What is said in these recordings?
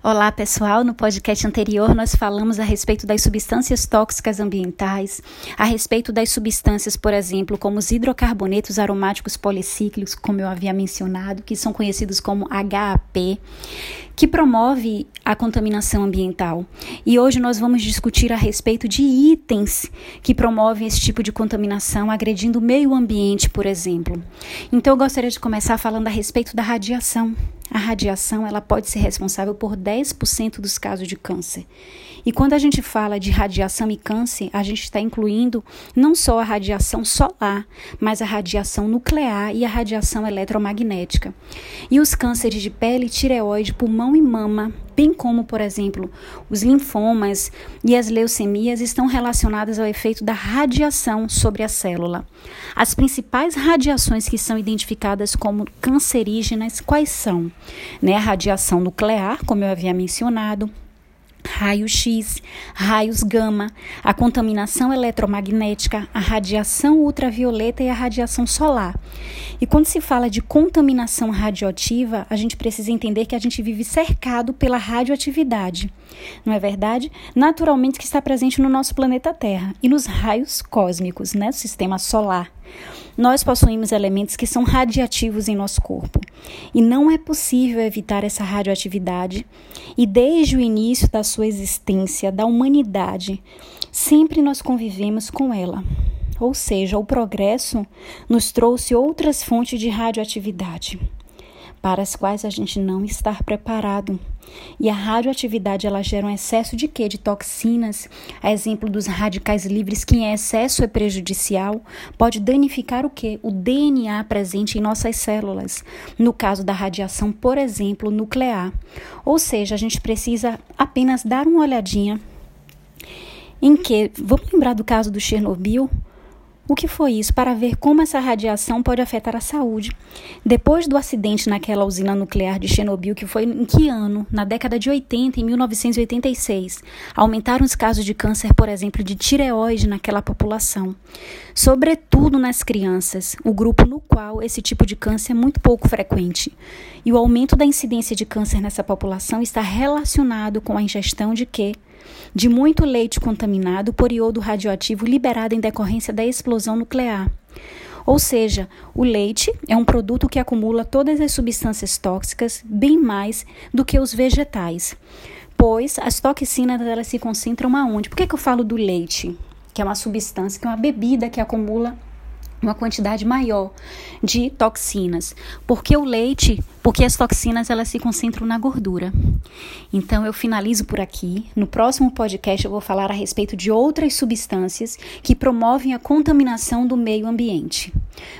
Olá, pessoal. No podcast anterior, nós falamos a respeito das substâncias tóxicas ambientais, a respeito das substâncias, por exemplo, como os hidrocarbonetos aromáticos policíclicos, como eu havia mencionado, que são conhecidos como HAP, que promove a contaminação ambiental. E hoje nós vamos discutir a respeito de itens que promovem esse tipo de contaminação, agredindo o meio ambiente, por exemplo. Então, eu gostaria de começar falando a respeito da radiação. A radiação ela pode ser responsável por 10% dos casos de câncer. E quando a gente fala de radiação e câncer, a gente está incluindo não só a radiação solar, mas a radiação nuclear e a radiação eletromagnética. E os cânceres de pele, tireoide, pulmão e mama, bem como, por exemplo, os linfomas e as leucemias, estão relacionadas ao efeito da radiação sobre a célula. As principais radiações que são identificadas como cancerígenas, quais são? Né, a radiação nuclear, como eu havia mencionado, raio-x, raios gama, a contaminação eletromagnética, a radiação ultravioleta e a radiação solar. E quando se fala de contaminação radioativa, a gente precisa entender que a gente vive cercado pela radioatividade. Não é verdade? Naturalmente que está presente no nosso planeta Terra e nos raios cósmicos, né, sistema solar. Nós possuímos elementos que são radiativos em nosso corpo e não é possível evitar essa radioatividade. E desde o início da sua existência, da humanidade, sempre nós convivemos com ela. Ou seja, o progresso nos trouxe outras fontes de radioatividade para as quais a gente não está preparado. E a radioatividade ela gera um excesso de quê? De toxinas. A exemplo dos radicais livres, que em excesso é prejudicial, pode danificar o quê? O DNA presente em nossas células. No caso da radiação, por exemplo, nuclear. Ou seja, a gente precisa apenas dar uma olhadinha em que, vamos lembrar do caso do Chernobyl, o que foi isso? Para ver como essa radiação pode afetar a saúde. Depois do acidente naquela usina nuclear de Chernobyl, que foi em que ano? Na década de 80, em 1986. Aumentaram os casos de câncer, por exemplo, de tireoide naquela população. Sobretudo nas crianças, o grupo no qual esse tipo de câncer é muito pouco frequente. E o aumento da incidência de câncer nessa população está relacionado com a ingestão de quê? De muito leite contaminado por iodo radioativo liberado em decorrência da explosão nuclear. Ou seja, o leite é um produto que acumula todas as substâncias tóxicas bem mais do que os vegetais, pois as toxinas elas se concentram aonde? Por que, que eu falo do leite? Que é uma substância, que é uma bebida que acumula uma quantidade maior de toxinas, porque o leite, porque as toxinas elas se concentram na gordura. Então eu finalizo por aqui. No próximo podcast eu vou falar a respeito de outras substâncias que promovem a contaminação do meio ambiente.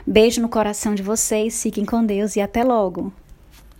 Beijo no coração de vocês, fiquem com Deus e até logo.